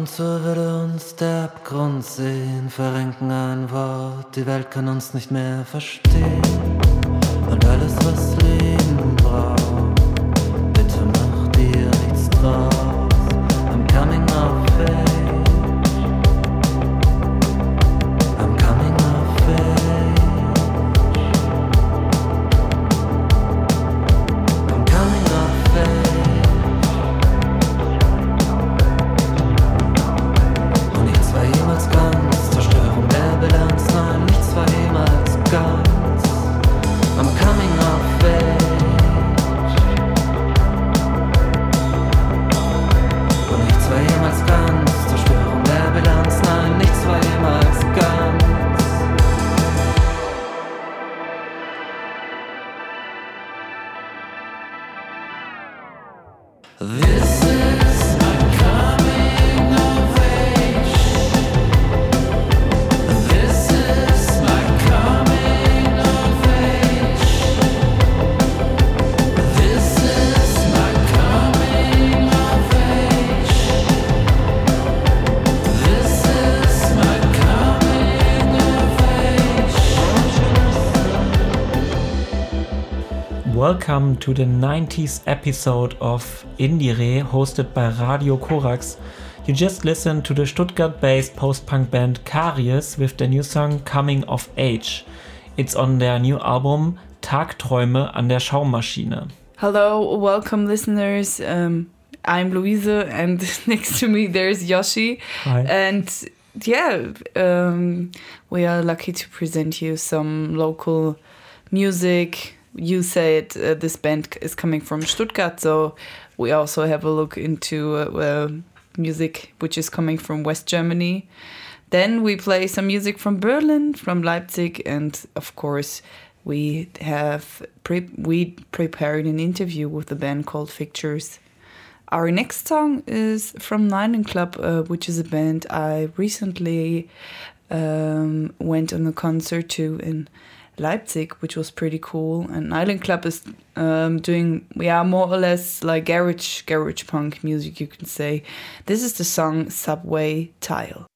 und zu würde uns der Abgrund sehen. Verrenken ein Wort, die Welt kann uns nicht mehr verstehen. Und alles, was welcome to the 90s episode of IndieRE hosted by Radio Corax. You just listened to the Stuttgart based post punk band Karies with their new song Coming of Age. It's on their new album Tagträume an der Schaummaschine. Hello, welcome listeners. Um, I'm Louise, and next to me there's Yoshi. Hi. And yeah, um, we are lucky to present you some local music you said uh, this band is coming from Stuttgart, so we also have a look into uh, uh, music which is coming from West Germany. Then we play some music from Berlin, from Leipzig, and of course we have pre we prepared an interview with a band called Fictures. Our next song is from Nylon Club, uh, which is a band I recently um, went on a concert to in Leipzig, which was pretty cool. And Nylon Club is um, doing, yeah, more or less like garage, garage punk music, you can say. This is the song Subway Tile.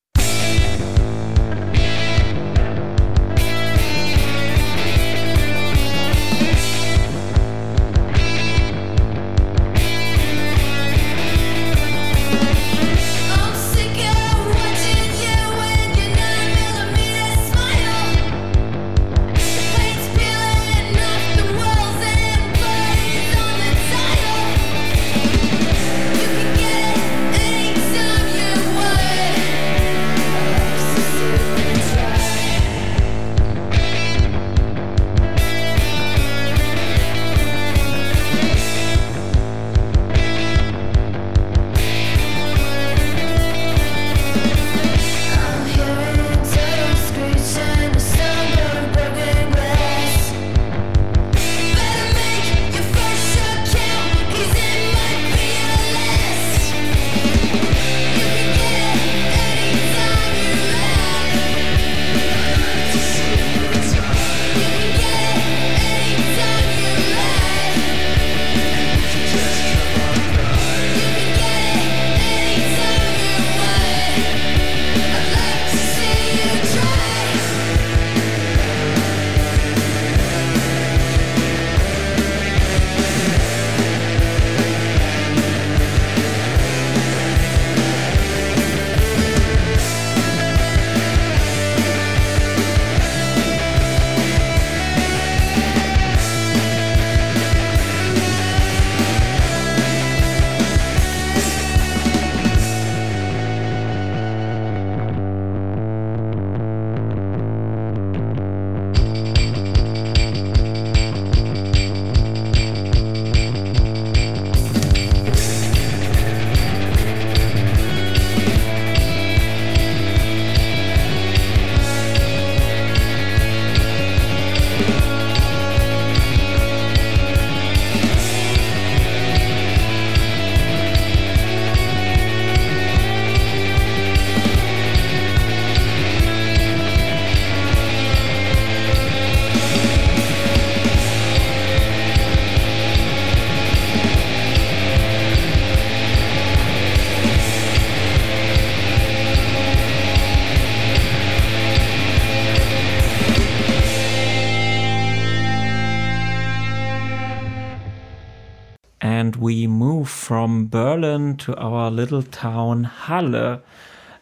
And we move from Berlin to our little town Halle.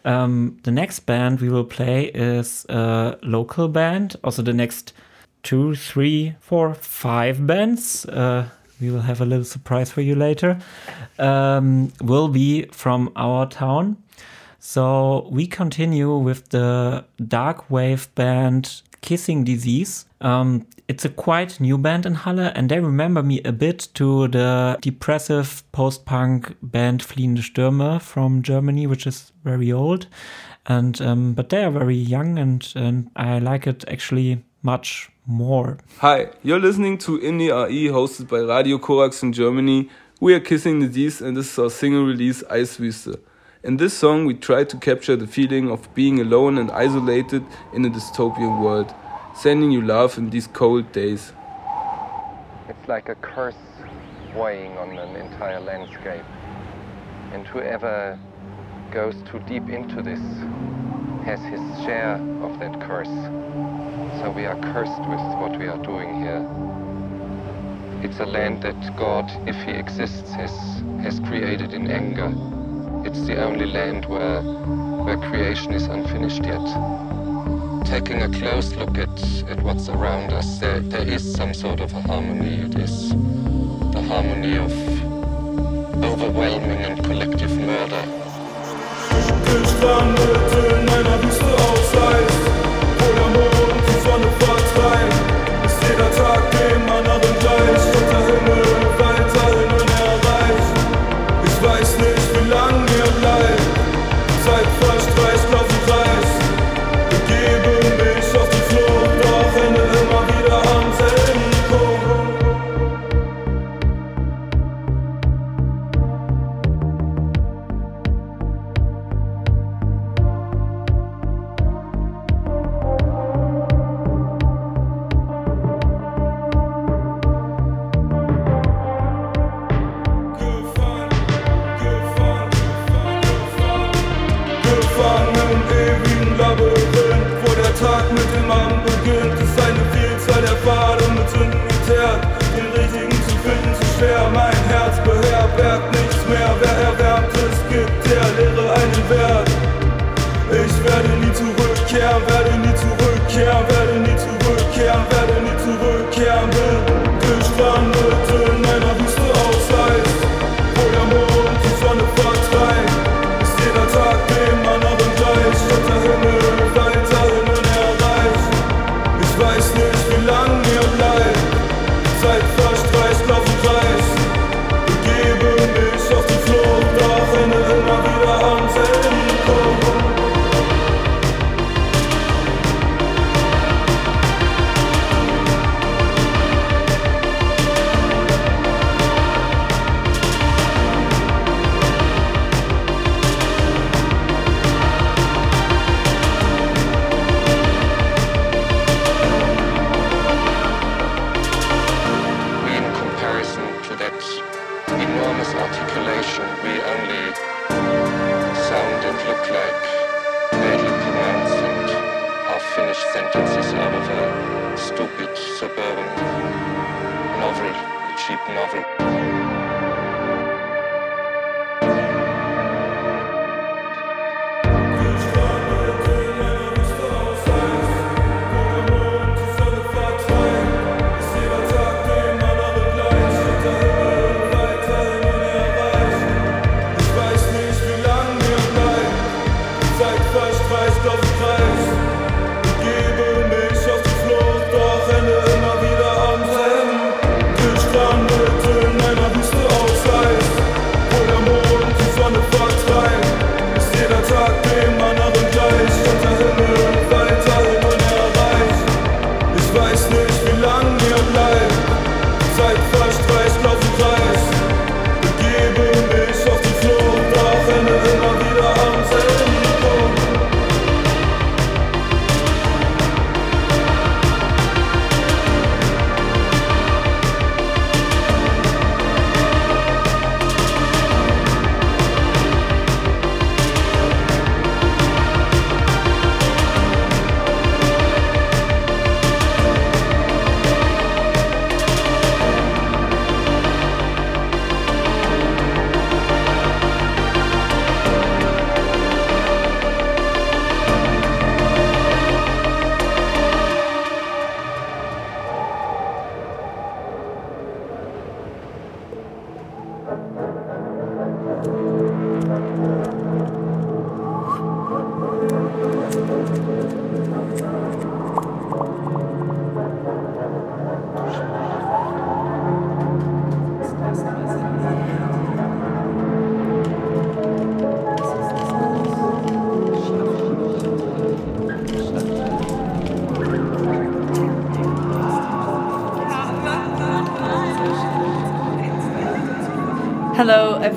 Um, the next band we will play is a local band. Also, the next two, three, four, five bands. Uh, we will have a little surprise for you later. Um, will be from our town. So we continue with the dark wave band Kissing Disease. Um, it's a quite new band in Halle, and they remember me a bit to the depressive post punk band Fliehende Stürme from Germany, which is very old. And um, but they are very young, and, and I like it actually much more. Hi, you're listening to Indie RE hosted by Radio Corax in Germany. We are Kissing Disease, and this is our single release Eiswüste. In this song, we try to capture the feeling of being alone and isolated in a dystopian world, sending you love in these cold days. It's like a curse weighing on an entire landscape. And whoever goes too deep into this has his share of that curse. So we are cursed with what we are doing here. It's a land that God, if he exists, has, has created in anger. It's the only land where, where creation is unfinished yet. Taking a close look at, at what's around us, there, there is some sort of a harmony. It is the harmony of overwhelming and collective murder. die Sonne stupid suburban novel, cheap novel. Hello,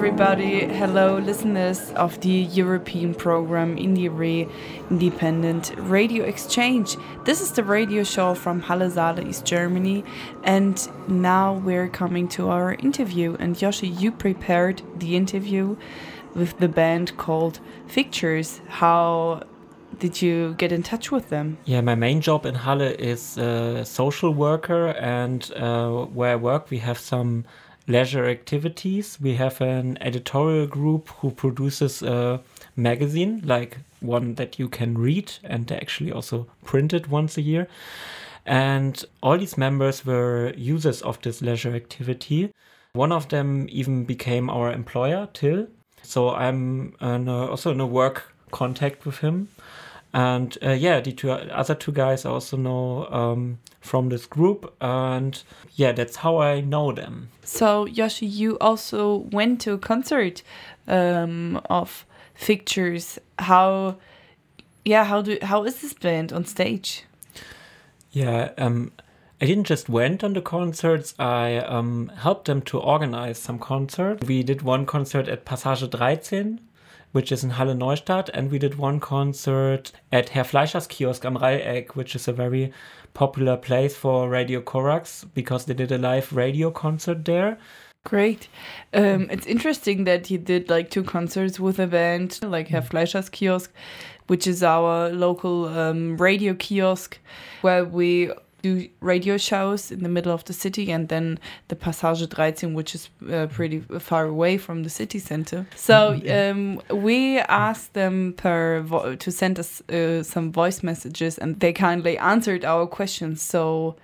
everybody. Hello, listeners of the European program Indie Re Independent Radio Exchange. This is the radio show from Halle Saale, East Germany, and now we're coming to our interview. And Yoshi, you prepared the interview with the band called Fictures. How did you get in touch with them? Yeah, my main job in Halle is a social worker, and uh, where I work, we have some leisure activities. We have an editorial group who produces a magazine, like one that you can read, and they actually also print it once a year. And all these members were users of this leisure activity. One of them even became our employer, Til. So I'm uh, in a, also in a work contact with him. And uh, yeah, the two other two guys I also know um, from this group. And yeah, that's how I know them. So, Yoshi, you also went to a concert um, of Fictures. How, yeah, how do how is this band on stage? Yeah, um, I didn't just went on the concerts. I um, helped them to organize some concerts. We did one concert at Passage 13, which is in Halle Neustadt, and we did one concert at Herr Fleischers Kiosk am Dreieck, which is a very popular place for Radio Corax because they did a live radio concert there. Great. Um, it's interesting that he did like two concerts with a band, like Herr Fleischers Kiosk, which is our local um, radio kiosk where we do radio shows in the middle of the city and then the Passage 13, which is uh, pretty far away from the city center. So um, we asked them per vo- to send us uh, some voice messages and they kindly answered our questions. So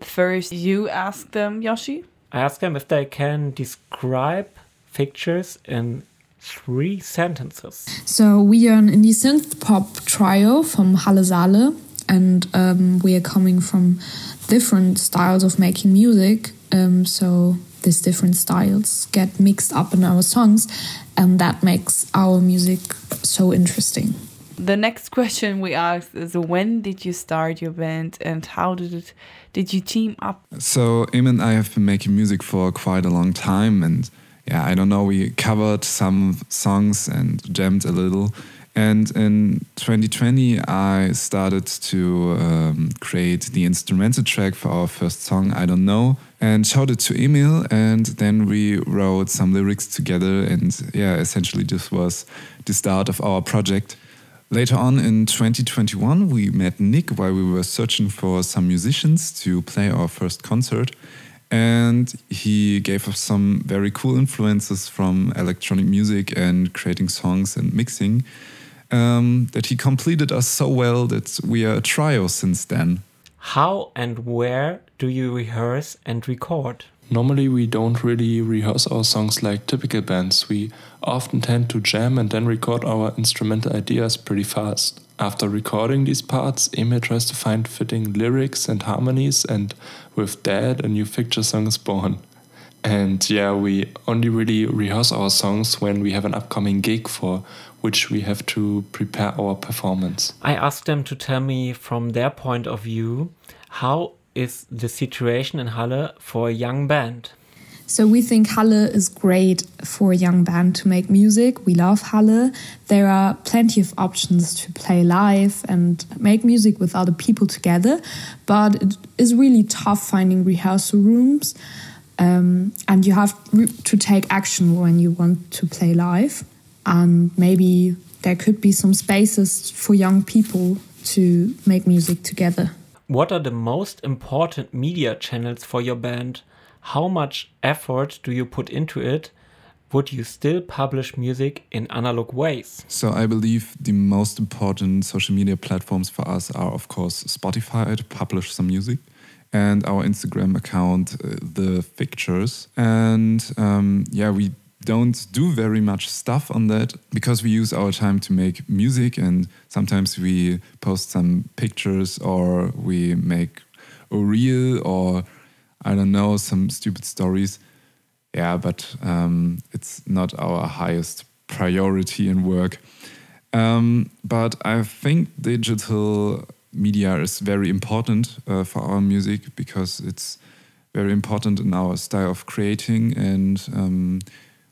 first you asked them, Yoshi? I asked them if they can describe Fictures in three sentences. So we are an indie synth pop trio from Halle Saale, and um, we are coming from different styles of making music. Um, so these different styles get mixed up in our songs, and that makes our music so interesting. The next question we asked is when did you start your band and how did it did you team up? So Im and I have been making music for quite a long time, and yeah, I don't know. We covered some songs and jammed a little. And in 2020, I started to um, create the instrumental track for our first song, I Don't Know, and showed it to Emil. And then we wrote some lyrics together. And yeah, essentially, this was the start of our project. Later on in 2021, we met Nick while we were searching for some musicians to play our first concert. And he gave us some very cool influences from electronic music and creating songs and mixing um, that he completed us so well that we are a trio since then. How and where do you rehearse and record? Normally, we don't really rehearse our songs like typical bands. We often tend to jam and then record our instrumental ideas pretty fast. After recording these parts, Emil tries to find fitting lyrics and harmonies, and with that, a new Ficture song is born. And yeah, we only really rehearse our songs when we have an upcoming gig for which we have to prepare our performance. I asked them to tell me from their point of view how is the situation in Halle for a young band? So we think Halle is great for a young band to make music. We love Halle. There are plenty of options to play live and make music with other people together, but it is really tough finding rehearsal rooms. Um, and you have to take action when you want to play live. And maybe there could be some spaces for young people to make music together. What are the most important media channels for your band? How much effort do you put into it? Would you still publish music in analog ways? So I believe the most important social media platforms for us are, of course, Spotify to publish some music, and our Instagram account, uh, The Fictures. And um, yeah, we don't do very much stuff on that because we use our time to make music and sometimes we post some pictures or we make a reel or I don't know, some stupid stories. Yeah, but um, it's not our highest priority in work. Um, but I think digital media is very important uh, for our music because it's very important in our style of creating and um,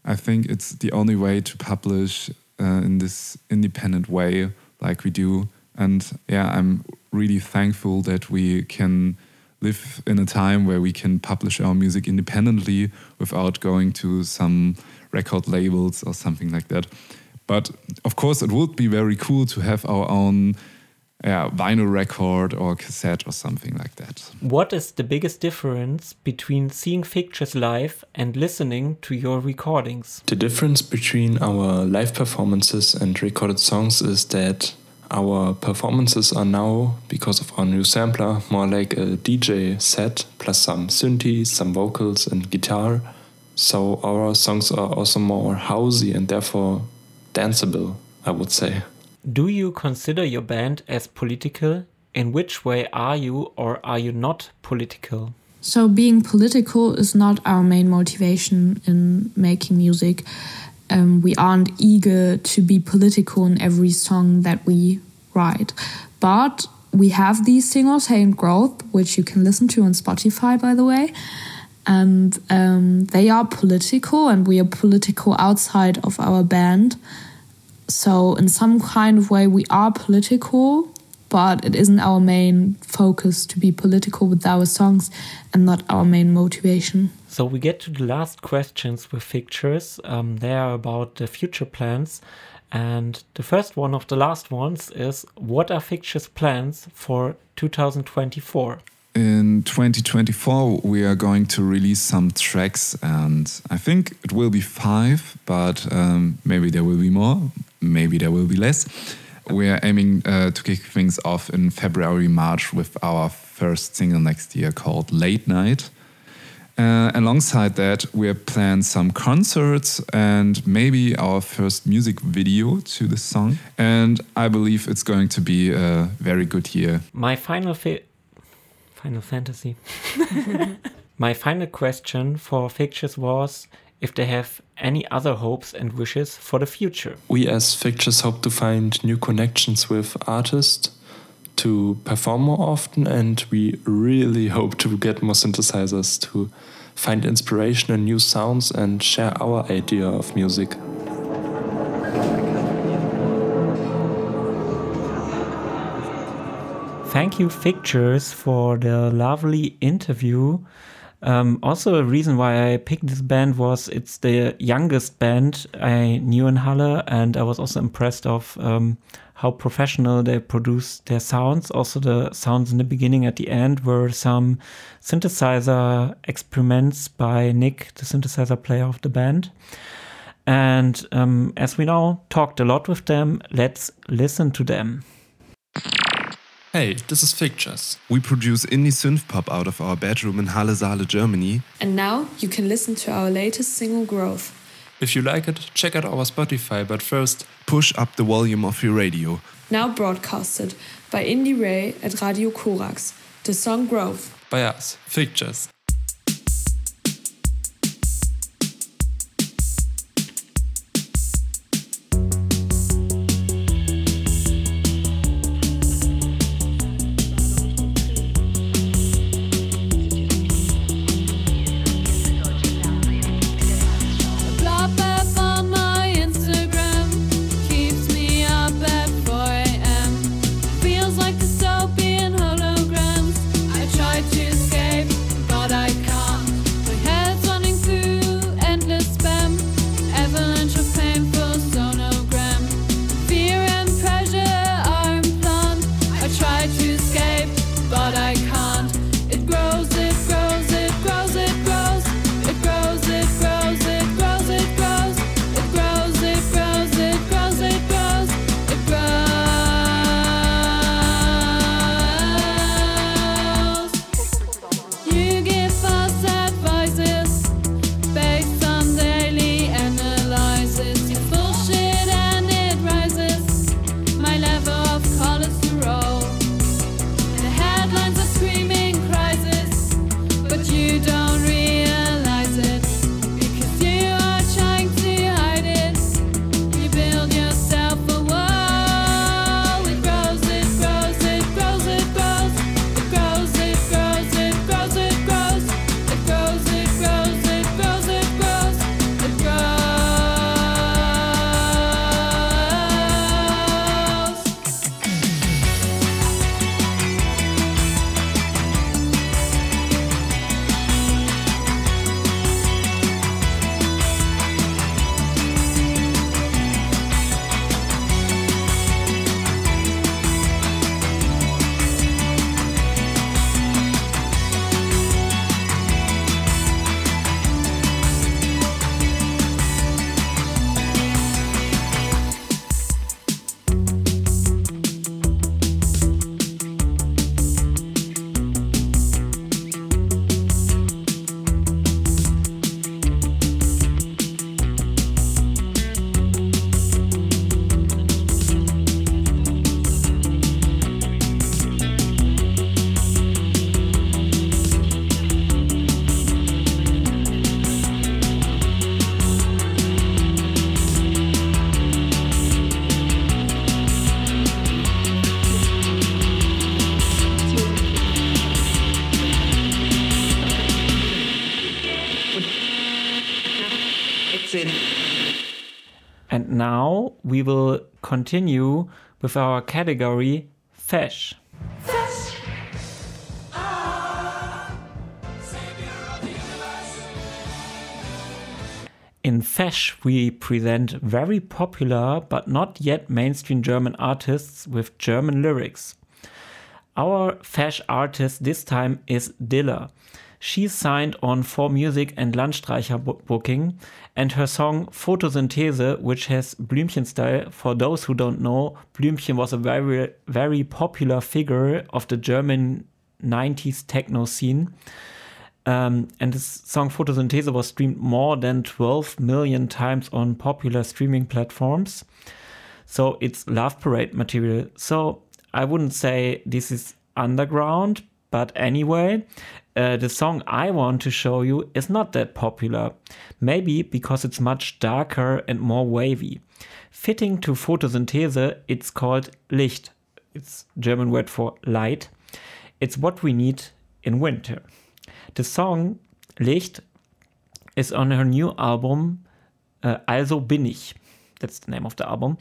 I think it's the only way to publish uh, in this independent way like we do and yeah I'm really thankful that we can live in a time where we can publish our music independently without going to some record labels or something like that but of course it would be very cool to have our own yeah, vinyl record or cassette or something like that. What is the biggest difference between seeing Fictures live and listening to your recordings? The difference between our live performances and recorded songs is that our performances are now, because of our new sampler, more like a DJ set plus some synthes, some vocals, and guitar. So our songs are also more housey and therefore danceable, I would say. Do you consider your band as political? In which way are you or are you not political? So, being political is not our main motivation in making music. Um, we aren't eager to be political in every song that we write. But we have these singles, Hey and Growth, which you can listen to on Spotify, by the way. And um, they are political, and we are political outside of our band. So, in some kind of way, we are political, but it isn't our main focus to be political with our songs and not our main motivation. So, we get to the last questions with Fictures. Um, they are about the future plans. And the first one of the last ones is What are Fictures' plans for 2024? In 2024, we are going to release some tracks, and I think it will be five, but um, maybe there will be more maybe there will be less. We are aiming uh, to kick things off in February, March with our first single next year called Late Night. Uh, alongside that, we have planned some concerts and maybe our first music video to the song. And I believe it's going to be a very good year. My final fi Final Fantasy. My final question for Fictures was if they have any other hopes and wishes for the future. We as Fictures hope to find new connections with artists to perform more often, and we really hope to get more synthesizers to find inspiration in new sounds and share our idea of music. Thank you, Fictures, for the lovely interview. Um, also, a reason why I picked this band was it's the youngest band I knew in Halle, and I was also impressed of um, how professional they produce their sounds. Also, the sounds in the beginning, at the end, were some synthesizer experiments by Nick, the synthesizer player of the band. And um, as we now talked a lot with them, let's listen to them. Hey, this is Fictures. We produce indie synth pop out of our bedroom in Halle Saale, Germany. And now you can listen to our latest single, Growth. If you like it, check out our Spotify, but first, push up the volume of your radio. Now broadcasted by Indie RE at Radio Corax. The song Growth. By us, Fictures. Continue with our category Fesh. Ah, In Fesh, we present very popular but not yet mainstream German artists with German lyrics. Our Fesh artist this time is Dilla. She signed on Four Music and Landstreicher booking, and her song Photosynthese, which has Blümchen style. For those who don't know, Blümchen was a very, very popular figure of the German 90s techno scene. Um, and this song Photosynthese was streamed more than 12 million times on popular streaming platforms. So it's Love Parade material. So I wouldn't say this is underground, but anyway, uh, the song I want to show you is not that popular. Maybe because it's much darker and more wavy. Fitting to photosynthese, it's called Licht. It's German word for light. It's what we need in winter. The song Licht is on her new album uh, Also bin ich. That's the name of the album.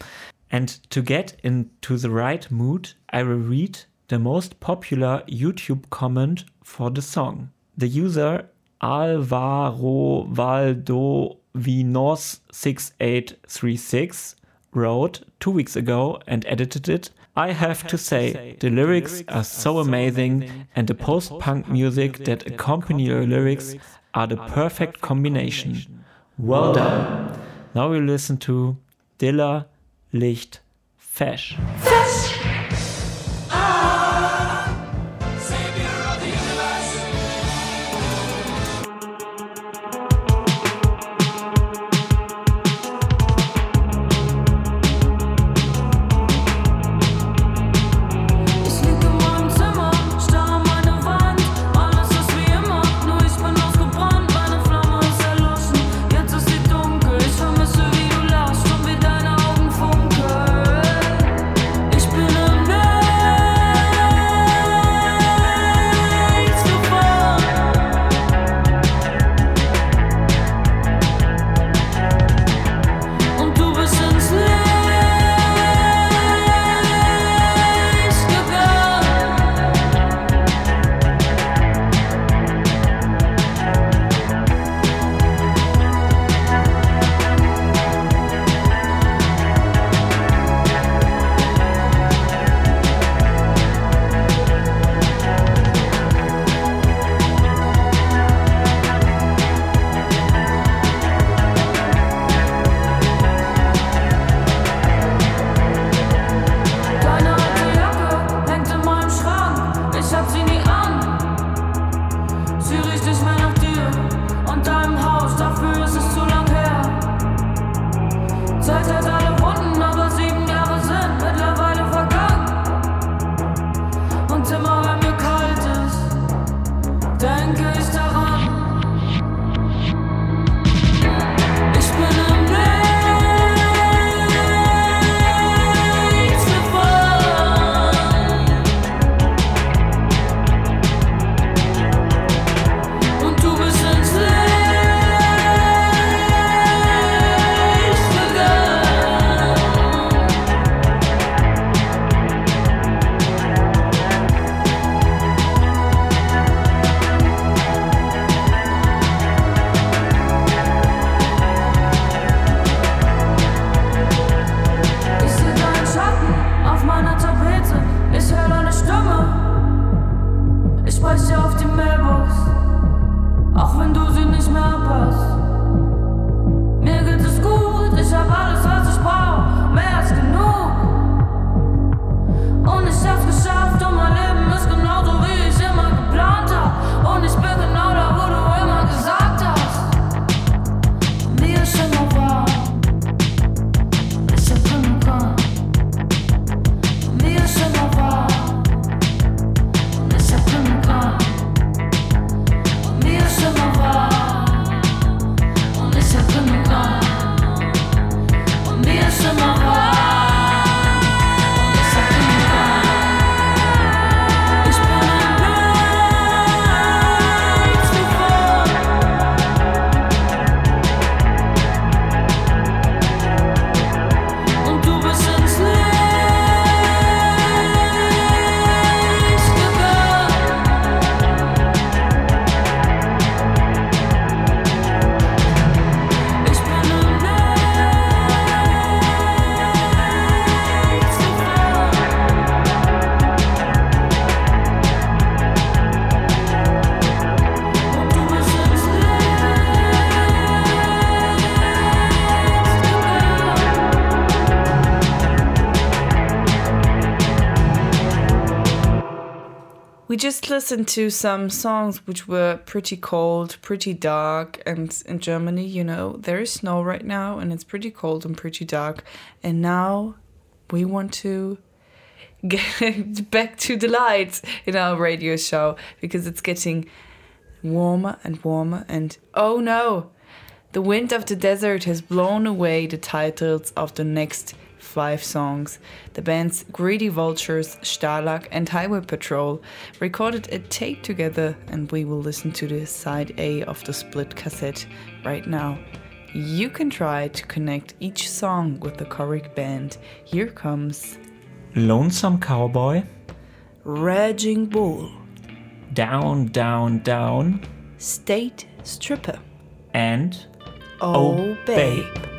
And to get into the right mood, I will read the most popular YouTube comment for the song. The user Alvaro Valdo Vinos 6836 wrote two weeks ago and edited it. I have to say, the lyrics are so amazing, and the post punk music that accompany the lyrics are the perfect combination. Well done. Now we listen to Dilla Licht Fesh. Listened to some songs which were pretty cold, pretty dark, and in Germany, you know, there is snow right now, and it's pretty cold and pretty dark. And now we want to get back to the lights in our radio show because it's getting warmer and warmer. And oh no, the wind of the desert has blown away the titles of the next five songs. The bands Greedy Vultures, Stalag, and Highway Patrol recorded a tape together, and we will listen to the side A of the split cassette right now. You can try to connect each song with the correct band. Here comes Lonesome Cowboy, Raging Bull, Down, Down, Down, State Stripper, and Oh, oh Babe. Thank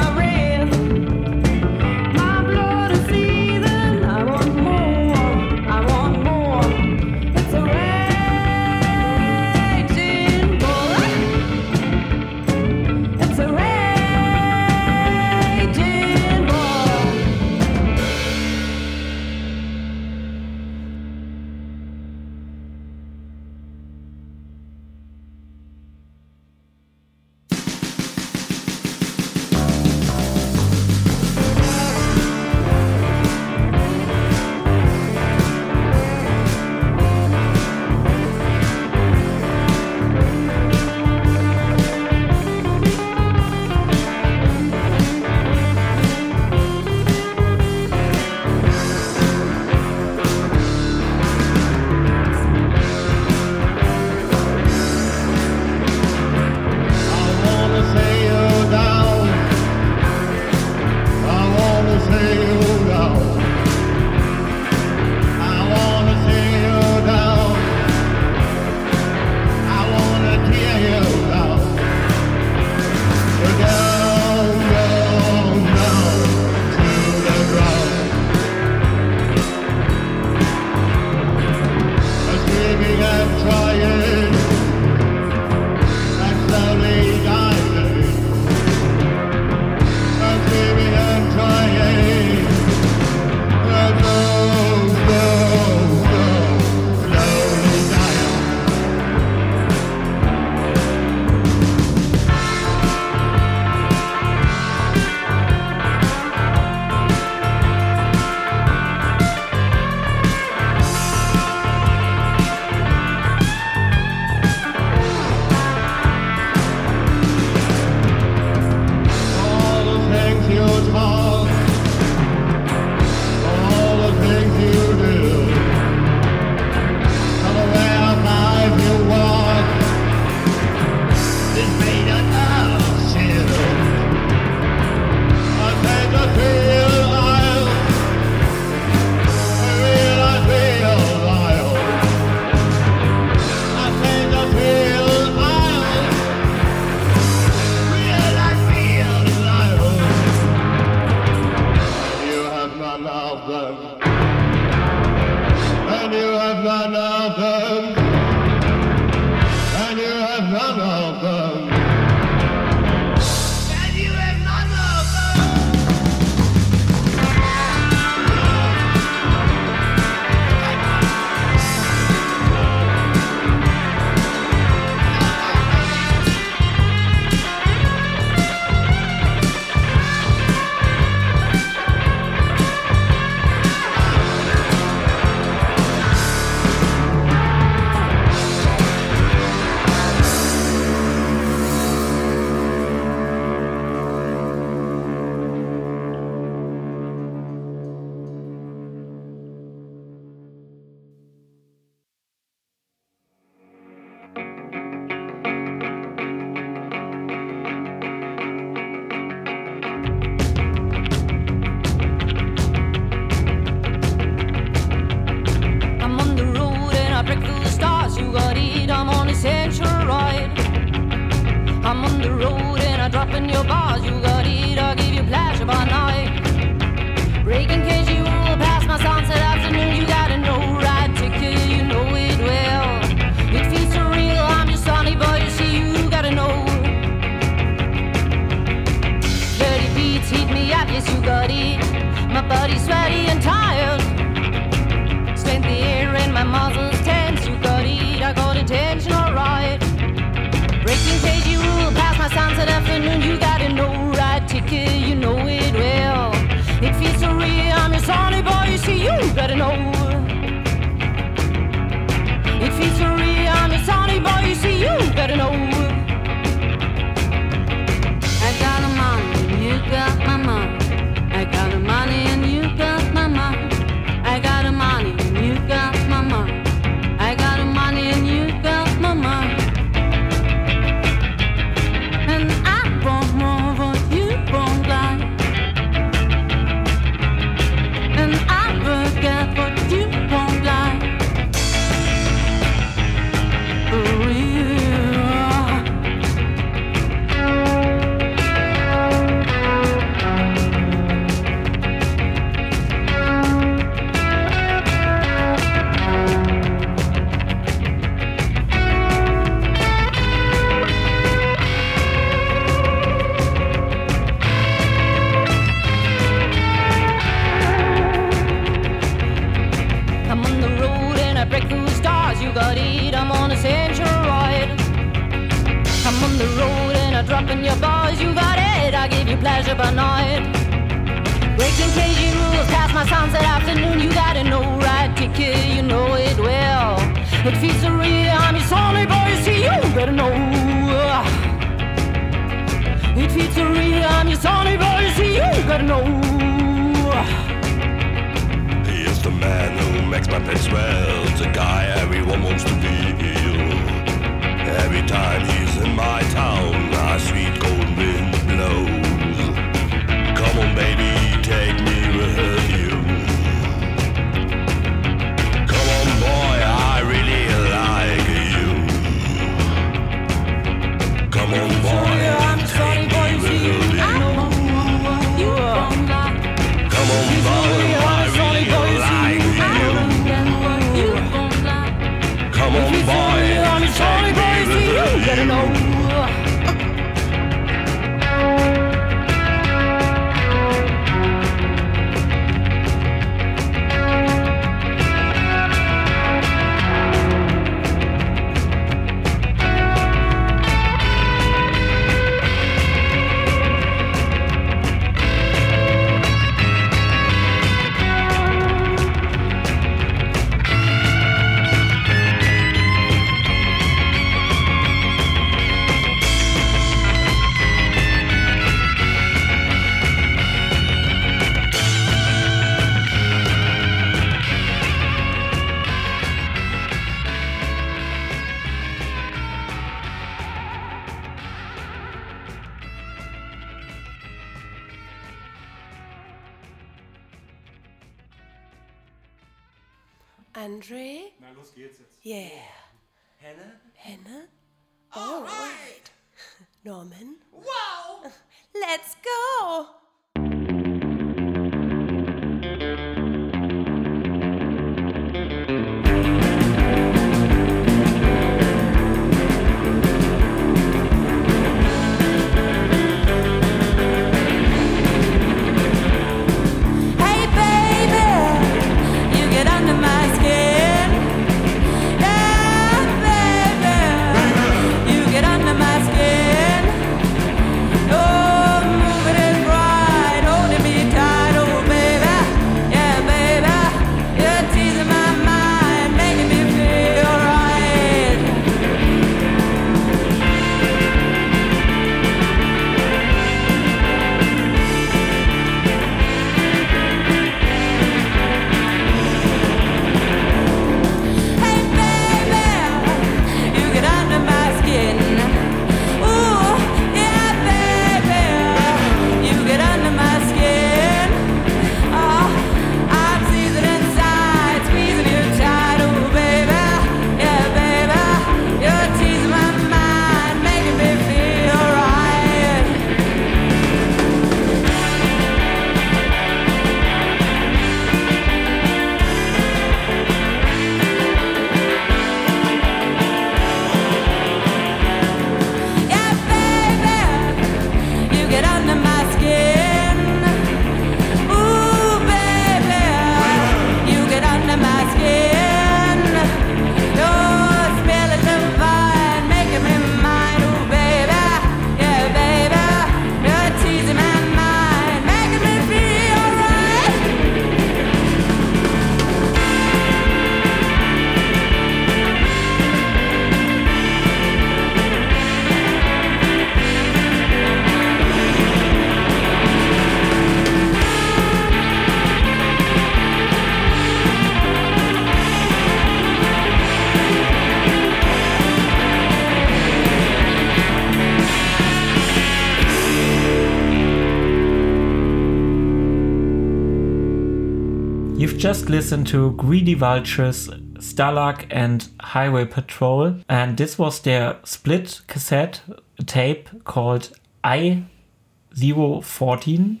just listened to Greedy Vultures, Stalag, and Highway Patrol, and this was their split cassette tape called I014.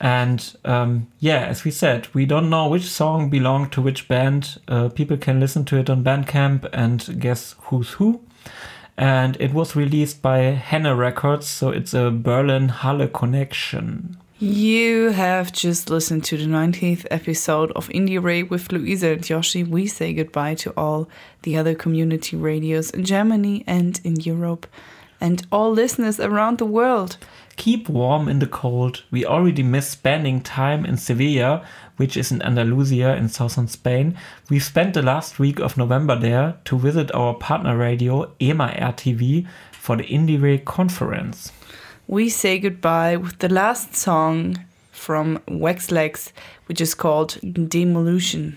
And um, yeah, as we said, we don't know which song belonged to which band. Uh, people can listen to it on Bandcamp and guess who's who. And it was released by Henne Records, so it's a Berlin Halle connection. You have just listened to the 19th episode of Indie RE with Luisa and Yoshi. We say goodbye to all the other community radios in Germany and in Europe and all listeners around the world. Keep warm in the cold. We already miss spending time in Sevilla, which is in Andalusia in southern Spain. We spent the last week of November there to visit our partner radio, EMA RTV, for the Indie RE conference. We say goodbye with the last song from Waxlegs, which is called Demolution.